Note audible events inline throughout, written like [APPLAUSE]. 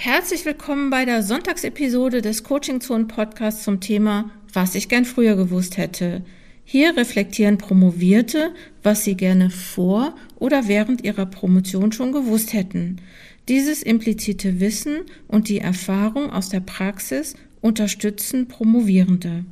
Herzlich willkommen bei der Sonntagsepisode des Coaching Zone Podcasts zum Thema Was ich gern früher gewusst hätte. Hier reflektieren Promovierte, was sie gerne vor oder während ihrer Promotion schon gewusst hätten. Dieses implizite Wissen und die Erfahrung aus der Praxis unterstützen Promovierende.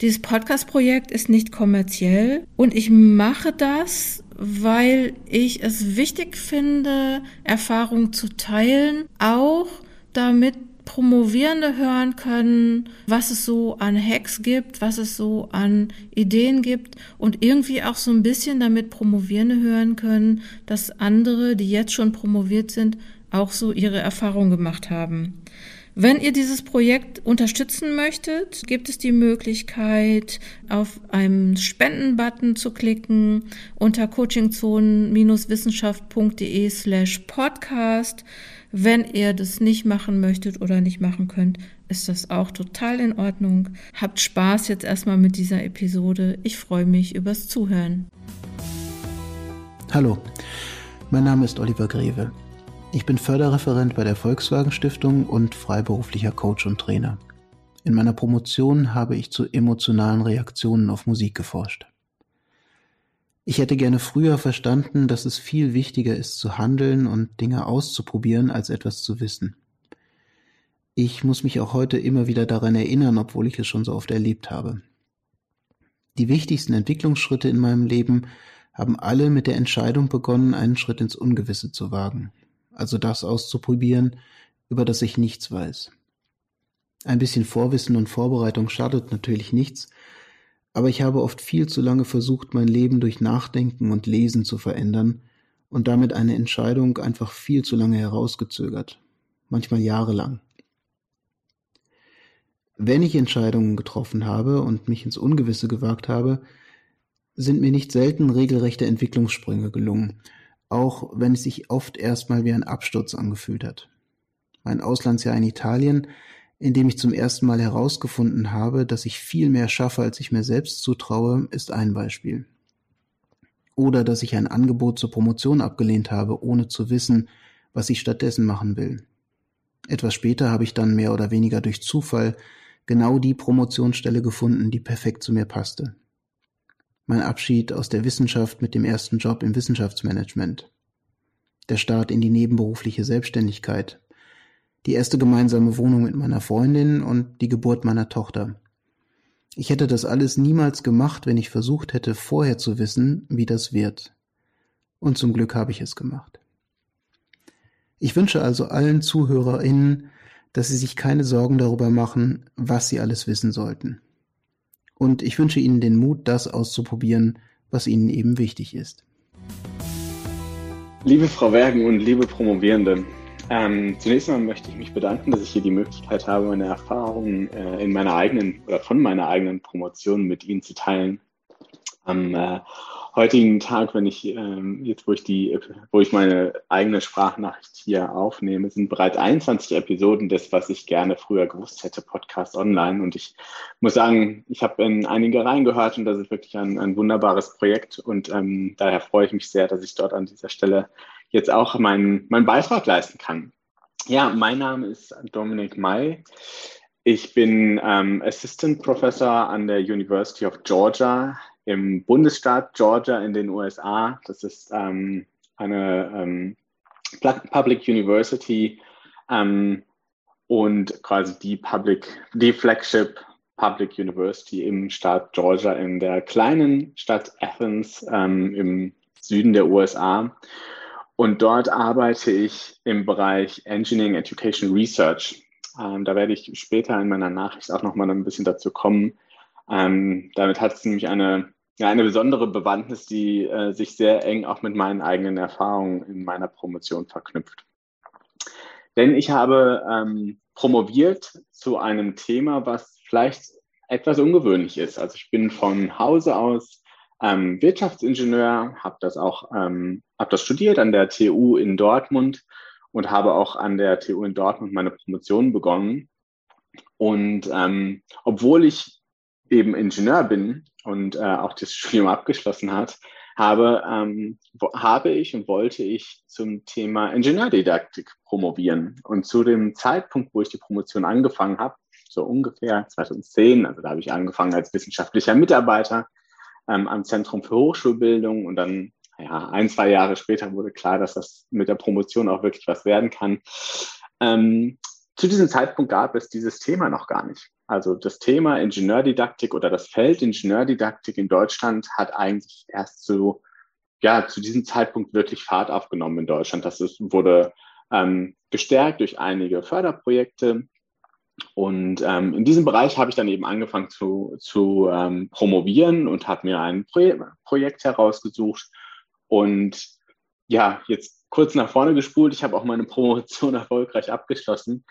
Dieses Podcast-Projekt ist nicht kommerziell und ich mache das, weil ich es wichtig finde, Erfahrungen zu teilen, auch damit Promovierende hören können, was es so an Hacks gibt, was es so an Ideen gibt und irgendwie auch so ein bisschen damit Promovierende hören können, dass andere, die jetzt schon promoviert sind, auch so ihre Erfahrungen gemacht haben. Wenn ihr dieses Projekt unterstützen möchtet, gibt es die Möglichkeit, auf einen Spenden-Button zu klicken unter coachingzonen-wissenschaft.de slash podcast. Wenn ihr das nicht machen möchtet oder nicht machen könnt, ist das auch total in Ordnung. Habt Spaß jetzt erstmal mit dieser Episode. Ich freue mich übers Zuhören. Hallo, mein Name ist Oliver Greve. Ich bin Förderreferent bei der Volkswagen Stiftung und freiberuflicher Coach und Trainer. In meiner Promotion habe ich zu emotionalen Reaktionen auf Musik geforscht. Ich hätte gerne früher verstanden, dass es viel wichtiger ist zu handeln und Dinge auszuprobieren, als etwas zu wissen. Ich muss mich auch heute immer wieder daran erinnern, obwohl ich es schon so oft erlebt habe. Die wichtigsten Entwicklungsschritte in meinem Leben haben alle mit der Entscheidung begonnen, einen Schritt ins Ungewisse zu wagen also das auszuprobieren, über das ich nichts weiß. Ein bisschen Vorwissen und Vorbereitung schadet natürlich nichts, aber ich habe oft viel zu lange versucht, mein Leben durch Nachdenken und Lesen zu verändern und damit eine Entscheidung einfach viel zu lange herausgezögert, manchmal jahrelang. Wenn ich Entscheidungen getroffen habe und mich ins Ungewisse gewagt habe, sind mir nicht selten regelrechte Entwicklungssprünge gelungen, auch wenn es sich oft erstmal wie ein Absturz angefühlt hat. Mein Auslandsjahr in Italien, in dem ich zum ersten Mal herausgefunden habe, dass ich viel mehr schaffe, als ich mir selbst zutraue, ist ein Beispiel. Oder dass ich ein Angebot zur Promotion abgelehnt habe, ohne zu wissen, was ich stattdessen machen will. Etwas später habe ich dann mehr oder weniger durch Zufall genau die Promotionsstelle gefunden, die perfekt zu mir passte mein Abschied aus der Wissenschaft mit dem ersten Job im Wissenschaftsmanagement, der Start in die nebenberufliche Selbstständigkeit, die erste gemeinsame Wohnung mit meiner Freundin und die Geburt meiner Tochter. Ich hätte das alles niemals gemacht, wenn ich versucht hätte, vorher zu wissen, wie das wird. Und zum Glück habe ich es gemacht. Ich wünsche also allen ZuhörerInnen, dass sie sich keine Sorgen darüber machen, was sie alles wissen sollten und ich wünsche Ihnen den Mut, das auszuprobieren, was Ihnen eben wichtig ist. Liebe Frau Wergen und liebe Promovierende, ähm, zunächst einmal möchte ich mich bedanken, dass ich hier die Möglichkeit habe, meine Erfahrungen äh, in meiner eigenen oder von meiner eigenen Promotion mit Ihnen zu teilen. Am äh, heutigen Tag, wenn ich ähm, jetzt, wo ich die, wo ich meine eigene Sprachnachricht hier aufnehme, sind bereits 21 Episoden des, was ich gerne früher gewusst hätte, Podcast online. Und ich muss sagen, ich habe in einige reingehört und das ist wirklich ein, ein wunderbares Projekt. Und ähm, daher freue ich mich sehr, dass ich dort an dieser Stelle jetzt auch meinen, meinen Beitrag leisten kann. Ja, mein Name ist Dominik May. Ich bin ähm, Assistant Professor an der University of Georgia im Bundesstaat Georgia in den USA. Das ist ähm, eine ähm, Public University ähm, und quasi die Public, die Flagship Public University im Staat Georgia in der kleinen Stadt Athens ähm, im Süden der USA. Und dort arbeite ich im Bereich Engineering Education Research. Ähm, da werde ich später in meiner Nachricht auch nochmal ein bisschen dazu kommen. Ähm, damit hat es nämlich eine ja, eine besondere Bewandtnis, die äh, sich sehr eng auch mit meinen eigenen Erfahrungen in meiner Promotion verknüpft. Denn ich habe ähm, promoviert zu einem Thema, was vielleicht etwas ungewöhnlich ist. Also ich bin von Hause aus ähm, Wirtschaftsingenieur, habe das auch ähm, hab das studiert an der TU in Dortmund und habe auch an der TU in Dortmund meine Promotion begonnen. Und ähm, obwohl ich eben Ingenieur bin und äh, auch das [LAUGHS] Studium abgeschlossen hat, habe, ähm, habe ich und wollte ich zum Thema Ingenieurdidaktik promovieren. Und zu dem Zeitpunkt, wo ich die Promotion angefangen habe, so ungefähr 2010, also da habe ich angefangen als wissenschaftlicher Mitarbeiter ähm, am Zentrum für Hochschulbildung und dann ja, ein, zwei Jahre später wurde klar, dass das mit der Promotion auch wirklich was werden kann. Ähm, zu diesem Zeitpunkt gab es dieses Thema noch gar nicht. Also das Thema Ingenieurdidaktik oder das Feld Ingenieurdidaktik in Deutschland hat eigentlich erst zu, ja, zu diesem Zeitpunkt wirklich Fahrt aufgenommen in Deutschland. Das ist, wurde ähm, gestärkt durch einige Förderprojekte. Und ähm, in diesem Bereich habe ich dann eben angefangen zu, zu ähm, promovieren und habe mir ein Pro Projekt herausgesucht. Und ja, jetzt kurz nach vorne gespult. Ich habe auch meine Promotion [LAUGHS] erfolgreich abgeschlossen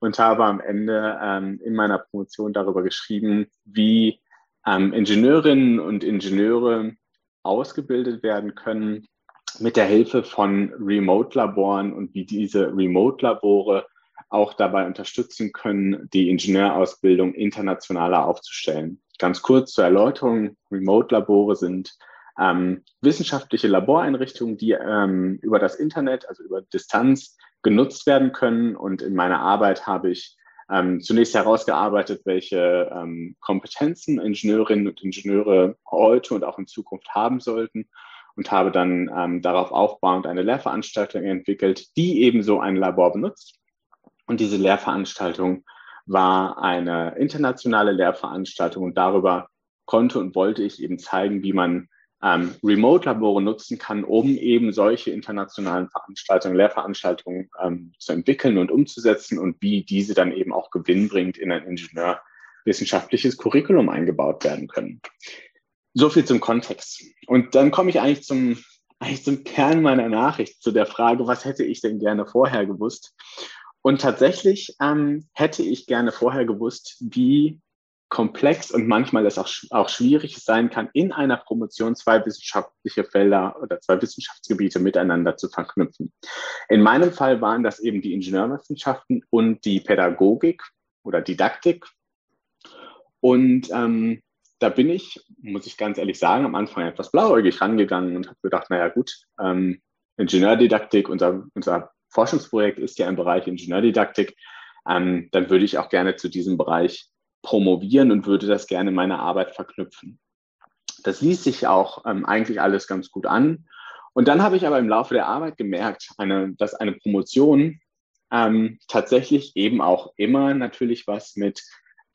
und habe am Ende ähm, in meiner Promotion darüber geschrieben, wie ähm, Ingenieurinnen und Ingenieure ausgebildet werden können mit der Hilfe von Remote-Laboren und wie diese Remote-Labore auch dabei unterstützen können, die Ingenieurausbildung internationaler aufzustellen. Ganz kurz zur Erläuterung. Remote-Labore sind ähm, wissenschaftliche Laboreinrichtungen, die ähm, über das Internet, also über Distanz genutzt werden können. Und in meiner Arbeit habe ich ähm, zunächst herausgearbeitet, welche ähm, Kompetenzen Ingenieurinnen und Ingenieure heute und auch in Zukunft haben sollten und habe dann ähm, darauf aufbauend eine Lehrveranstaltung entwickelt, die ebenso ein Labor benutzt. Und diese Lehrveranstaltung war eine internationale Lehrveranstaltung und darüber konnte und wollte ich eben zeigen, wie man ähm, Remote-Labore nutzen kann, um eben solche internationalen Veranstaltungen, Lehrveranstaltungen ähm, zu entwickeln und umzusetzen und wie diese dann eben auch gewinnbringend in ein ingenieurwissenschaftliches Curriculum eingebaut werden können. So viel zum Kontext. Und dann komme ich eigentlich zum, eigentlich zum Kern meiner Nachricht, zu der Frage, was hätte ich denn gerne vorher gewusst? Und tatsächlich ähm, hätte ich gerne vorher gewusst, wie komplex und manchmal es auch, auch schwierig sein kann, in einer Promotion zwei wissenschaftliche Felder oder zwei Wissenschaftsgebiete miteinander zu verknüpfen. In meinem Fall waren das eben die Ingenieurwissenschaften und die Pädagogik oder Didaktik. Und ähm, da bin ich, muss ich ganz ehrlich sagen, am Anfang etwas blauäugig rangegangen und habe gedacht, naja gut, ähm, Ingenieurdidaktik, unser, unser Forschungsprojekt ist ja im Bereich Ingenieurdidaktik, ähm, dann würde ich auch gerne zu diesem Bereich promovieren und würde das gerne in meine Arbeit verknüpfen. Das ließ sich auch ähm, eigentlich alles ganz gut an. Und dann habe ich aber im Laufe der Arbeit gemerkt, eine, dass eine Promotion ähm, tatsächlich eben auch immer natürlich was mit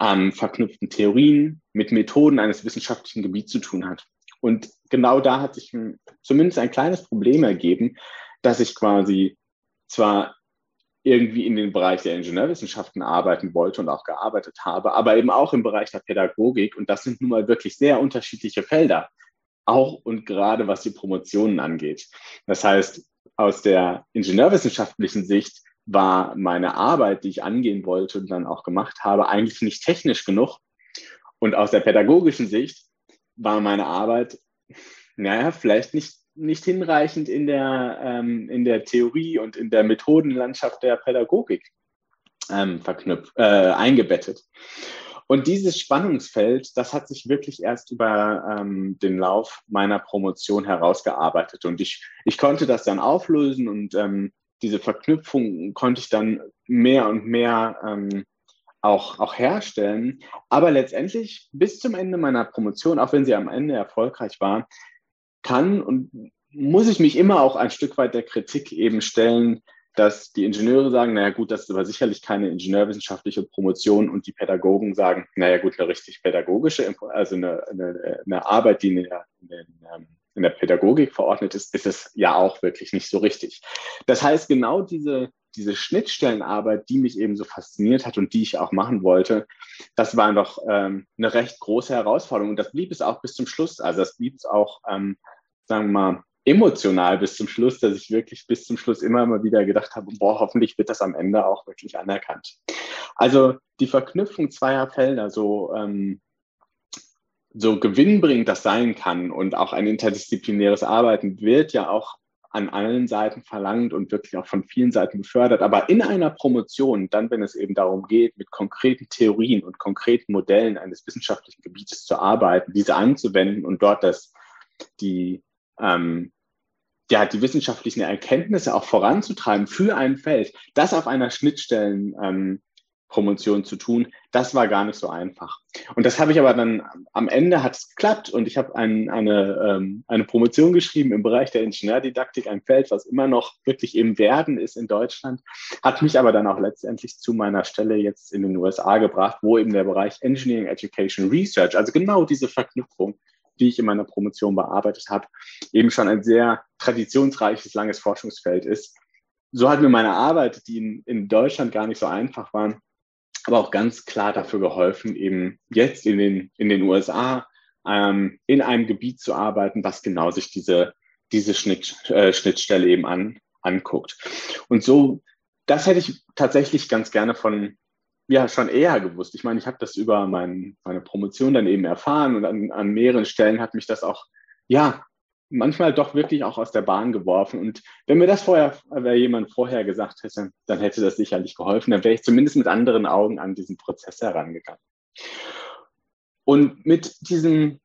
ähm, verknüpften Theorien, mit Methoden eines wissenschaftlichen Gebiets zu tun hat. Und genau da hat sich zumindest ein kleines Problem ergeben, dass ich quasi zwar irgendwie in den Bereich der Ingenieurwissenschaften arbeiten wollte und auch gearbeitet habe, aber eben auch im Bereich der Pädagogik. Und das sind nun mal wirklich sehr unterschiedliche Felder, auch und gerade was die Promotionen angeht. Das heißt, aus der ingenieurwissenschaftlichen Sicht war meine Arbeit, die ich angehen wollte und dann auch gemacht habe, eigentlich nicht technisch genug. Und aus der pädagogischen Sicht war meine Arbeit, naja, vielleicht nicht nicht hinreichend in der, ähm, in der Theorie und in der Methodenlandschaft der Pädagogik ähm, verknüpft, äh, eingebettet. Und dieses Spannungsfeld, das hat sich wirklich erst über ähm, den Lauf meiner Promotion herausgearbeitet. Und ich, ich konnte das dann auflösen und ähm, diese Verknüpfung konnte ich dann mehr und mehr ähm, auch, auch herstellen. Aber letztendlich bis zum Ende meiner Promotion, auch wenn sie am Ende erfolgreich war, kann und muss ich mich immer auch ein Stück weit der Kritik eben stellen, dass die Ingenieure sagen, naja gut, das ist aber sicherlich keine ingenieurwissenschaftliche Promotion und die Pädagogen sagen, naja gut, eine richtig pädagogische, also eine, eine, eine Arbeit, die in der, in der Pädagogik verordnet ist, ist es ja auch wirklich nicht so richtig. Das heißt, genau diese, diese Schnittstellenarbeit, die mich eben so fasziniert hat und die ich auch machen wollte, das war doch ähm, eine recht große Herausforderung. Und das blieb es auch bis zum Schluss. Also das blieb es auch, ähm, sagen wir mal, emotional bis zum Schluss, dass ich wirklich bis zum Schluss immer mal wieder gedacht habe, boah, hoffentlich wird das am Ende auch wirklich anerkannt. Also die Verknüpfung zweier Felder, so, ähm, so gewinnbringend das sein kann und auch ein interdisziplinäres Arbeiten wird ja auch an allen Seiten verlangt und wirklich auch von vielen Seiten gefördert. Aber in einer Promotion, dann, wenn es eben darum geht, mit konkreten Theorien und konkreten Modellen eines wissenschaftlichen Gebietes zu arbeiten, diese anzuwenden und dort das, die, ähm, ja, die wissenschaftlichen Erkenntnisse auch voranzutreiben für ein Feld, das auf einer Schnittstellen ähm, Promotion zu tun, das war gar nicht so einfach. Und das habe ich aber dann am Ende hat es geklappt und ich habe ein, eine, ähm, eine Promotion geschrieben im Bereich der Ingenieurdidaktik, ein Feld, was immer noch wirklich im Werden ist in Deutschland, hat mich aber dann auch letztendlich zu meiner Stelle jetzt in den USA gebracht, wo eben der Bereich Engineering Education Research, also genau diese Verknüpfung, die ich in meiner Promotion bearbeitet habe, eben schon ein sehr traditionsreiches, langes Forschungsfeld ist. So hat mir meine Arbeit, die in, in Deutschland gar nicht so einfach war, aber auch ganz klar dafür geholfen, eben jetzt in den, in den USA ähm, in einem Gebiet zu arbeiten, was genau sich diese, diese Schnitt, äh, Schnittstelle eben an, anguckt. Und so, das hätte ich tatsächlich ganz gerne von, ja, schon eher gewusst. Ich meine, ich habe das über mein, meine Promotion dann eben erfahren und an, an mehreren Stellen hat mich das auch, ja, manchmal doch wirklich auch aus der Bahn geworfen. Und wenn mir das vorher, wenn jemand vorher gesagt hätte, dann hätte das sicherlich geholfen. Dann wäre ich zumindest mit anderen Augen an diesen Prozess herangegangen. Und mit diesem,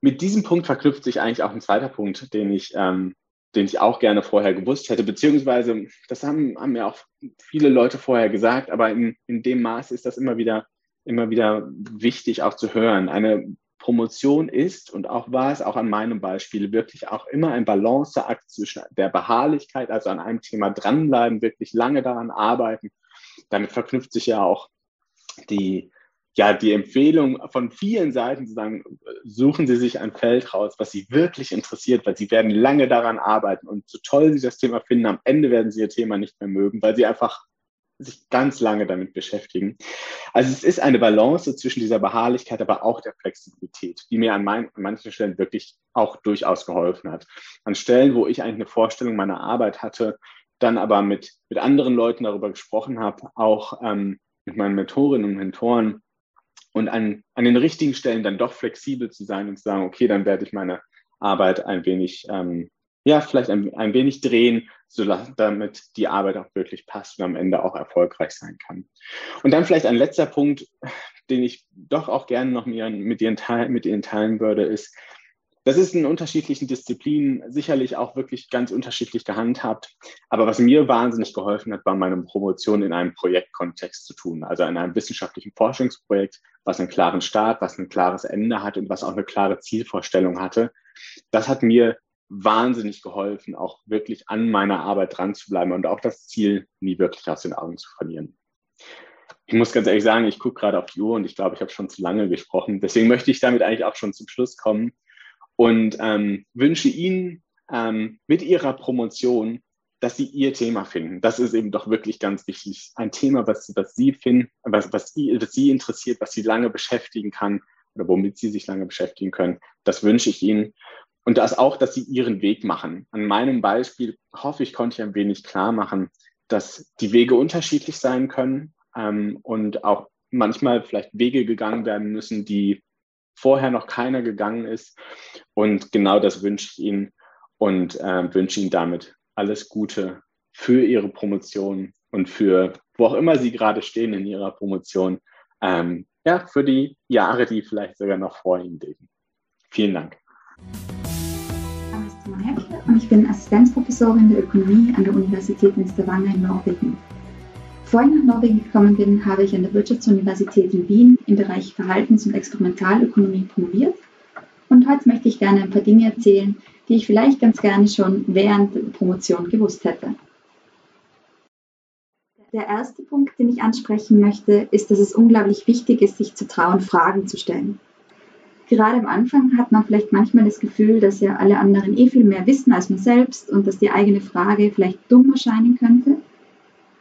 mit diesem Punkt verknüpft sich eigentlich auch ein zweiter Punkt, den ich, ähm, den ich auch gerne vorher gewusst hätte, beziehungsweise das haben, haben mir auch viele Leute vorher gesagt, aber in, in dem Maß ist das immer wieder, immer wieder wichtig auch zu hören. Eine Promotion ist und auch war es auch an meinem Beispiel wirklich auch immer ein Balanceakt zwischen der Beharrlichkeit, also an einem Thema dranbleiben, wirklich lange daran arbeiten. Damit verknüpft sich ja auch die, ja, die Empfehlung von vielen Seiten zu sagen, suchen Sie sich ein Feld raus, was Sie wirklich interessiert, weil Sie werden lange daran arbeiten und so toll Sie das Thema finden, am Ende werden Sie Ihr Thema nicht mehr mögen, weil Sie einfach sich ganz lange damit beschäftigen. Also es ist eine Balance zwischen dieser Beharrlichkeit, aber auch der Flexibilität, die mir an, mein, an manchen Stellen wirklich auch durchaus geholfen hat. An Stellen, wo ich eigentlich eine Vorstellung meiner Arbeit hatte, dann aber mit, mit anderen Leuten darüber gesprochen habe, auch ähm, mit meinen Mentorinnen und Mentoren und an, an den richtigen Stellen dann doch flexibel zu sein und zu sagen, okay, dann werde ich meine Arbeit ein wenig ähm, ja, vielleicht ein, ein wenig drehen, so damit die Arbeit auch wirklich passt und am Ende auch erfolgreich sein kann. Und dann vielleicht ein letzter Punkt, den ich doch auch gerne noch mit Ihnen, mit Ihnen, teilen, mit Ihnen teilen würde, ist, das ist in unterschiedlichen Disziplinen sicherlich auch wirklich ganz unterschiedlich gehandhabt. Aber was mir wahnsinnig geholfen hat, war meine Promotion in einem Projektkontext zu tun. Also in einem wissenschaftlichen Forschungsprojekt, was einen klaren Start, was ein klares Ende hat und was auch eine klare Zielvorstellung hatte. Das hat mir wahnsinnig geholfen, auch wirklich an meiner Arbeit dran zu bleiben und auch das Ziel nie wirklich aus den Augen zu verlieren. Ich muss ganz ehrlich sagen, ich gucke gerade auf die Uhr und ich glaube, ich habe schon zu lange gesprochen. Deswegen möchte ich damit eigentlich auch schon zum Schluss kommen und ähm, wünsche Ihnen ähm, mit Ihrer Promotion, dass Sie Ihr Thema finden. Das ist eben doch wirklich ganz wichtig. Ein Thema, was, was Sie finden, was, was, was Sie interessiert, was Sie lange beschäftigen kann oder womit Sie sich lange beschäftigen können. Das wünsche ich Ihnen. Und das auch, dass sie ihren Weg machen. An meinem Beispiel hoffe ich, konnte ich ein wenig klar machen, dass die Wege unterschiedlich sein können ähm, und auch manchmal vielleicht Wege gegangen werden müssen, die vorher noch keiner gegangen ist. Und genau das wünsche ich Ihnen und äh, wünsche Ihnen damit alles Gute für Ihre Promotion und für wo auch immer Sie gerade stehen in Ihrer Promotion. Ähm, ja, für die Jahre, die vielleicht sogar noch vor Ihnen liegen. Vielen Dank. Ich bin Assistenzprofessorin der Ökonomie an der Universität in Stavanger in Norwegen. Bevor ich nach Norwegen gekommen bin, habe ich an der Wirtschaftsuniversität in Wien im Bereich Verhaltens- und Experimentalökonomie promoviert. Und heute möchte ich gerne ein paar Dinge erzählen, die ich vielleicht ganz gerne schon während der Promotion gewusst hätte. Der erste Punkt, den ich ansprechen möchte, ist, dass es unglaublich wichtig ist, sich zu trauen, Fragen zu stellen gerade am Anfang hat man vielleicht manchmal das Gefühl, dass ja alle anderen eh viel mehr wissen als man selbst und dass die eigene Frage vielleicht dumm erscheinen könnte.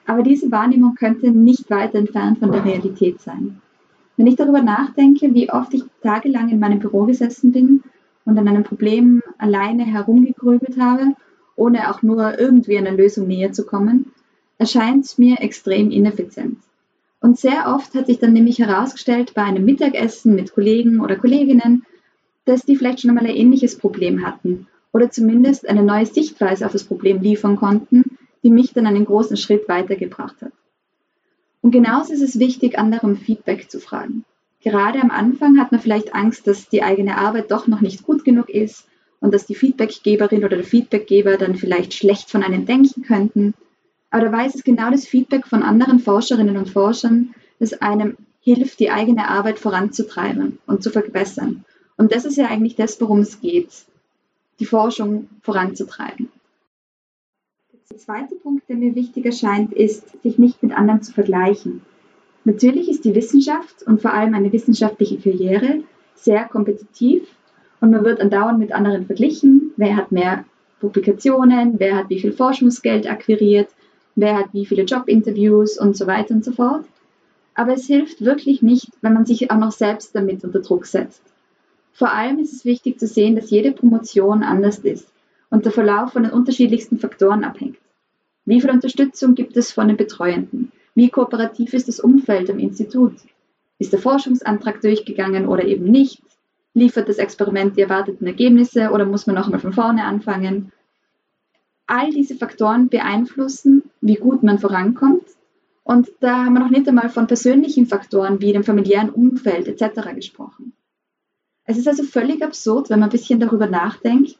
Aber diese Wahrnehmung könnte nicht weit entfernt von der Realität sein. Wenn ich darüber nachdenke, wie oft ich tagelang in meinem Büro gesessen bin und an einem Problem alleine herumgegrübelt habe, ohne auch nur irgendwie einer Lösung näher zu kommen, erscheint es mir extrem ineffizient. Und sehr oft hat sich dann nämlich herausgestellt bei einem Mittagessen mit Kollegen oder Kolleginnen, dass die vielleicht schon einmal ein ähnliches Problem hatten oder zumindest eine neue Sichtweise auf das Problem liefern konnten, die mich dann einen großen Schritt weitergebracht hat. Und genauso ist es wichtig, andere um Feedback zu fragen. Gerade am Anfang hat man vielleicht Angst, dass die eigene Arbeit doch noch nicht gut genug ist und dass die Feedbackgeberin oder der Feedbackgeber dann vielleicht schlecht von einem denken könnten. Aber dabei ist es genau das Feedback von anderen Forscherinnen und Forschern, das einem hilft, die eigene Arbeit voranzutreiben und zu verbessern. Und das ist ja eigentlich das, worum es geht, die Forschung voranzutreiben. Der zweite Punkt, der mir wichtig erscheint, ist, sich nicht mit anderen zu vergleichen. Natürlich ist die Wissenschaft und vor allem eine wissenschaftliche Karriere sehr kompetitiv und man wird andauernd mit anderen verglichen. Wer hat mehr Publikationen, wer hat wie viel Forschungsgeld akquiriert, wer hat wie viele Jobinterviews und so weiter und so fort. Aber es hilft wirklich nicht, wenn man sich auch noch selbst damit unter Druck setzt. Vor allem ist es wichtig zu sehen, dass jede Promotion anders ist und der Verlauf von den unterschiedlichsten Faktoren abhängt. Wie viel Unterstützung gibt es von den Betreuenden? Wie kooperativ ist das Umfeld im Institut? Ist der Forschungsantrag durchgegangen oder eben nicht? Liefert das Experiment die erwarteten Ergebnisse oder muss man nochmal von vorne anfangen? All diese Faktoren beeinflussen, wie gut man vorankommt. Und da haben wir noch nicht einmal von persönlichen Faktoren wie dem familiären Umfeld etc. gesprochen. Es ist also völlig absurd, wenn man ein bisschen darüber nachdenkt,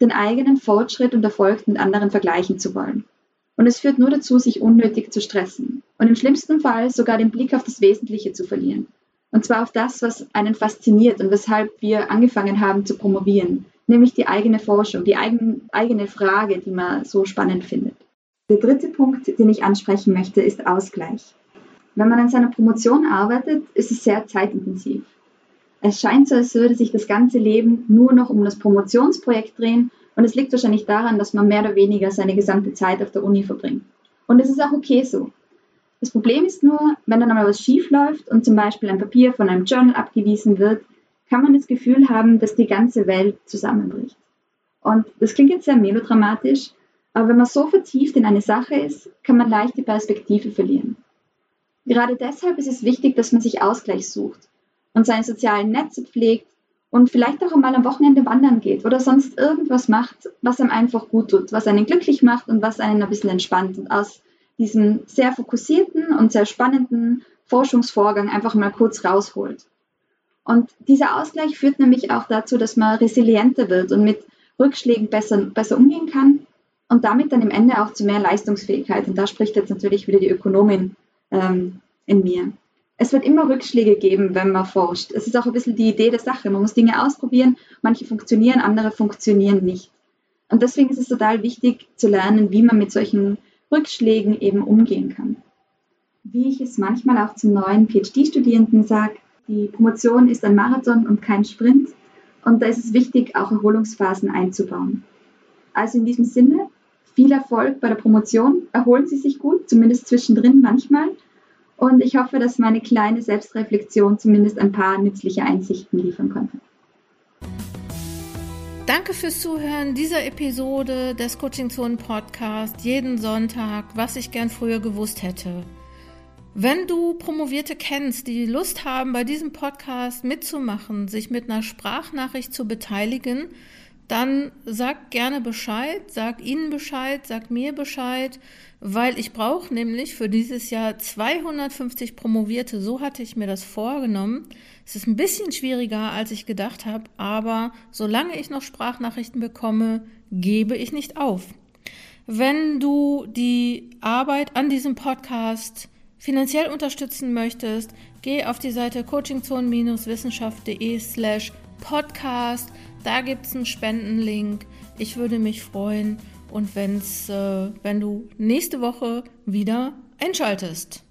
den eigenen Fortschritt und Erfolg mit anderen vergleichen zu wollen. Und es führt nur dazu, sich unnötig zu stressen und im schlimmsten Fall sogar den Blick auf das Wesentliche zu verlieren. Und zwar auf das, was einen fasziniert und weshalb wir angefangen haben zu promovieren, nämlich die eigene Forschung, die eigen, eigene Frage, die man so spannend findet. Der dritte Punkt, den ich ansprechen möchte, ist Ausgleich. Wenn man an seiner Promotion arbeitet, ist es sehr zeitintensiv. Es scheint so, als würde sich das ganze Leben nur noch um das Promotionsprojekt drehen und es liegt wahrscheinlich daran, dass man mehr oder weniger seine gesamte Zeit auf der Uni verbringt. Und es ist auch okay so. Das Problem ist nur, wenn dann einmal was schief läuft und zum Beispiel ein Papier von einem Journal abgewiesen wird, kann man das Gefühl haben, dass die ganze Welt zusammenbricht. Und das klingt jetzt sehr melodramatisch, aber wenn man so vertieft in eine Sache ist, kann man leicht die Perspektive verlieren. Gerade deshalb ist es wichtig, dass man sich Ausgleich sucht und seine sozialen Netze pflegt und vielleicht auch einmal am Wochenende wandern geht oder sonst irgendwas macht, was einem einfach gut tut, was einen glücklich macht und was einen ein bisschen entspannt und aus diesen sehr fokussierten und sehr spannenden Forschungsvorgang einfach mal kurz rausholt. Und dieser Ausgleich führt nämlich auch dazu, dass man resilienter wird und mit Rückschlägen besser, besser umgehen kann und damit dann im Ende auch zu mehr Leistungsfähigkeit. Und da spricht jetzt natürlich wieder die Ökonomin ähm, in mir. Es wird immer Rückschläge geben, wenn man forscht. Es ist auch ein bisschen die Idee der Sache. Man muss Dinge ausprobieren, manche funktionieren, andere funktionieren nicht. Und deswegen ist es total wichtig zu lernen, wie man mit solchen Rückschlägen eben umgehen kann. Wie ich es manchmal auch zum neuen PhD-Studierenden sage, die Promotion ist ein Marathon und kein Sprint und da ist es wichtig, auch Erholungsphasen einzubauen. Also in diesem Sinne, viel Erfolg bei der Promotion, erholen Sie sich gut, zumindest zwischendrin manchmal und ich hoffe, dass meine kleine Selbstreflexion zumindest ein paar nützliche Einsichten liefern konnte. Danke fürs Zuhören dieser Episode des Coaching Zone Podcast jeden Sonntag, was ich gern früher gewusst hätte. Wenn du Promovierte kennst, die Lust haben, bei diesem Podcast mitzumachen, sich mit einer Sprachnachricht zu beteiligen, dann sag gerne Bescheid, sag ihnen Bescheid, sag mir Bescheid, weil ich brauche nämlich für dieses Jahr 250 Promovierte. So hatte ich mir das vorgenommen. Es ist ein bisschen schwieriger, als ich gedacht habe, aber solange ich noch Sprachnachrichten bekomme, gebe ich nicht auf. Wenn du die Arbeit an diesem Podcast finanziell unterstützen möchtest, geh auf die Seite coachingzone-wissenschaft.de slash podcast. Da gibt es einen Spendenlink. Ich würde mich freuen und wenn's, äh, wenn du nächste Woche wieder einschaltest.